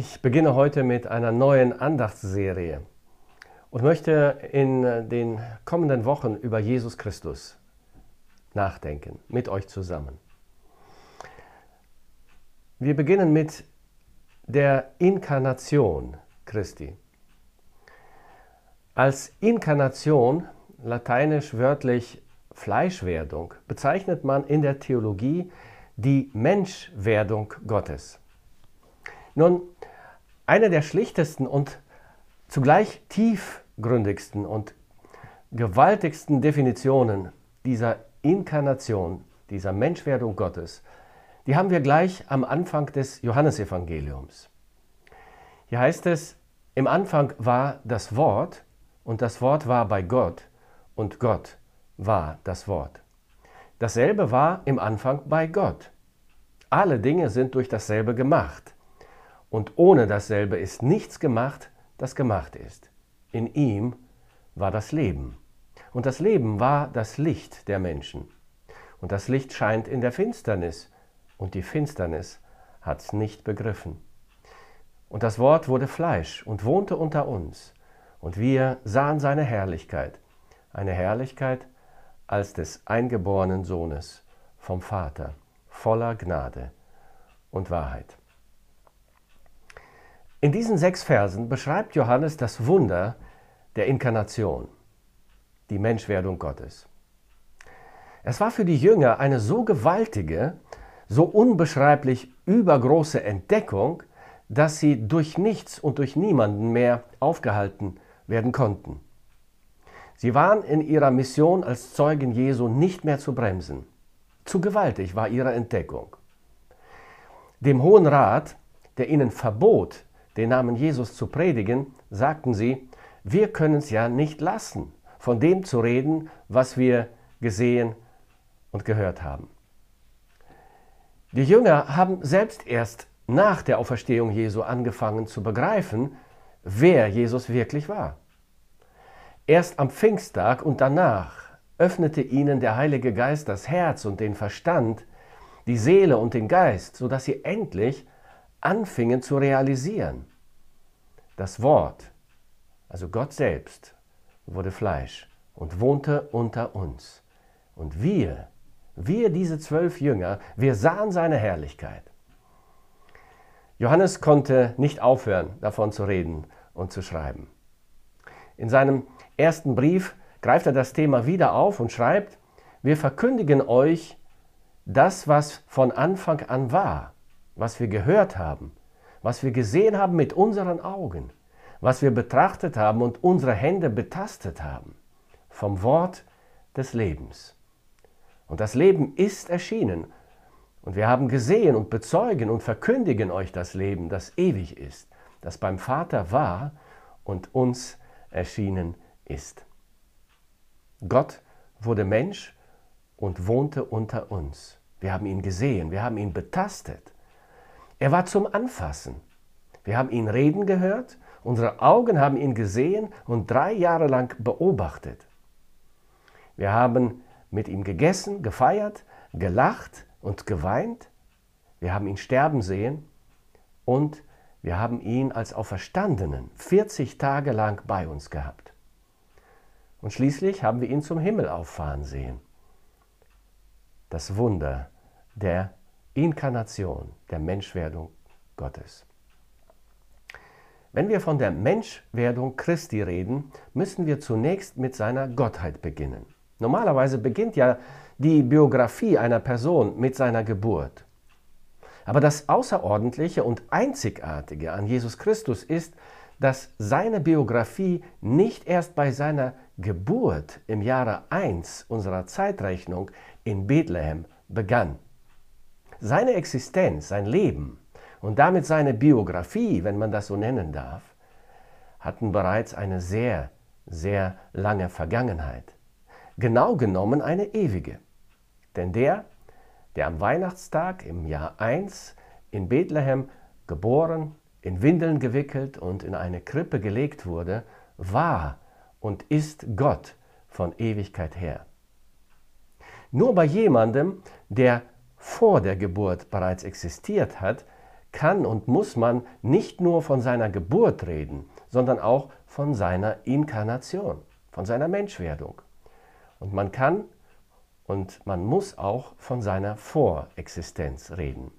Ich beginne heute mit einer neuen Andachtsserie und möchte in den kommenden Wochen über Jesus Christus nachdenken, mit euch zusammen. Wir beginnen mit der Inkarnation Christi. Als Inkarnation, lateinisch wörtlich Fleischwerdung, bezeichnet man in der Theologie die Menschwerdung Gottes. Nun, eine der schlichtesten und zugleich tiefgründigsten und gewaltigsten Definitionen dieser Inkarnation, dieser Menschwerdung Gottes, die haben wir gleich am Anfang des Johannesevangeliums. Hier heißt es, im Anfang war das Wort und das Wort war bei Gott und Gott war das Wort. Dasselbe war im Anfang bei Gott. Alle Dinge sind durch dasselbe gemacht und ohne dasselbe ist nichts gemacht, das gemacht ist. In ihm war das Leben. Und das Leben war das Licht der Menschen. Und das Licht scheint in der Finsternis. Und die Finsternis hat's nicht begriffen. Und das Wort wurde Fleisch und wohnte unter uns. Und wir sahen seine Herrlichkeit. Eine Herrlichkeit als des eingeborenen Sohnes vom Vater, voller Gnade und Wahrheit. In diesen sechs Versen beschreibt Johannes das Wunder der Inkarnation, die Menschwerdung Gottes. Es war für die Jünger eine so gewaltige, so unbeschreiblich übergroße Entdeckung, dass sie durch nichts und durch niemanden mehr aufgehalten werden konnten. Sie waren in ihrer Mission als Zeugen Jesu nicht mehr zu bremsen. Zu gewaltig war ihre Entdeckung. Dem Hohen Rat, der ihnen verbot, den Namen Jesus zu predigen, sagten sie, wir können es ja nicht lassen, von dem zu reden, was wir gesehen und gehört haben. Die Jünger haben selbst erst nach der Auferstehung Jesu angefangen zu begreifen, wer Jesus wirklich war. Erst am Pfingsttag und danach öffnete ihnen der Heilige Geist das Herz und den Verstand, die Seele und den Geist, sodass sie endlich anfingen zu realisieren. Das Wort, also Gott selbst, wurde Fleisch und wohnte unter uns. Und wir, wir diese zwölf Jünger, wir sahen seine Herrlichkeit. Johannes konnte nicht aufhören, davon zu reden und zu schreiben. In seinem ersten Brief greift er das Thema wieder auf und schreibt, wir verkündigen euch das, was von Anfang an war, was wir gehört haben, was wir gesehen haben mit unseren Augen, was wir betrachtet haben und unsere Hände betastet haben, vom Wort des Lebens. Und das Leben ist erschienen, und wir haben gesehen und bezeugen und verkündigen euch das Leben, das ewig ist, das beim Vater war und uns erschienen ist. Gott wurde Mensch und wohnte unter uns. Wir haben ihn gesehen, wir haben ihn betastet. Er war zum Anfassen. Wir haben ihn reden gehört, unsere Augen haben ihn gesehen und drei Jahre lang beobachtet. Wir haben mit ihm gegessen, gefeiert, gelacht und geweint. Wir haben ihn sterben sehen und wir haben ihn als Auferstandenen 40 Tage lang bei uns gehabt. Und schließlich haben wir ihn zum Himmel auffahren sehen. Das Wunder der Inkarnation, der Menschwerdung Gottes. Wenn wir von der Menschwerdung Christi reden, müssen wir zunächst mit seiner Gottheit beginnen. Normalerweise beginnt ja die Biografie einer Person mit seiner Geburt. Aber das Außerordentliche und Einzigartige an Jesus Christus ist, dass seine Biografie nicht erst bei seiner Geburt im Jahre 1 unserer Zeitrechnung in Bethlehem begann. Seine Existenz, sein Leben und damit seine Biografie, wenn man das so nennen darf, hatten bereits eine sehr, sehr lange Vergangenheit. Genau genommen eine ewige. Denn der, der am Weihnachtstag im Jahr 1 in Bethlehem geboren, in Windeln gewickelt und in eine Krippe gelegt wurde, war und ist Gott von Ewigkeit her. Nur bei jemandem, der vor der Geburt bereits existiert hat, kann und muss man nicht nur von seiner Geburt reden, sondern auch von seiner Inkarnation, von seiner Menschwerdung. Und man kann und man muss auch von seiner Vorexistenz reden.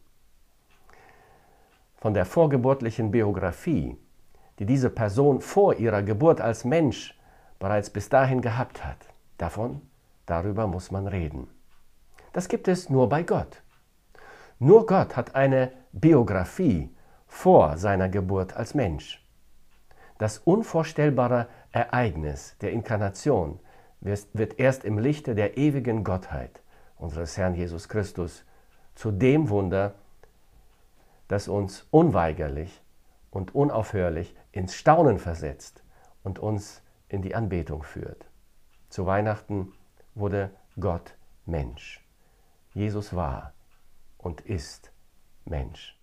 Von der vorgeburtlichen Biografie, die diese Person vor ihrer Geburt als Mensch bereits bis dahin gehabt hat. Davon, darüber muss man reden. Das gibt es nur bei Gott. Nur Gott hat eine Biografie vor seiner Geburt als Mensch. Das unvorstellbare Ereignis der Inkarnation wird erst im Lichte der ewigen Gottheit unseres Herrn Jesus Christus zu dem Wunder, das uns unweigerlich und unaufhörlich ins Staunen versetzt und uns in die Anbetung führt. Zu Weihnachten wurde Gott Mensch. Jesus war und ist Mensch.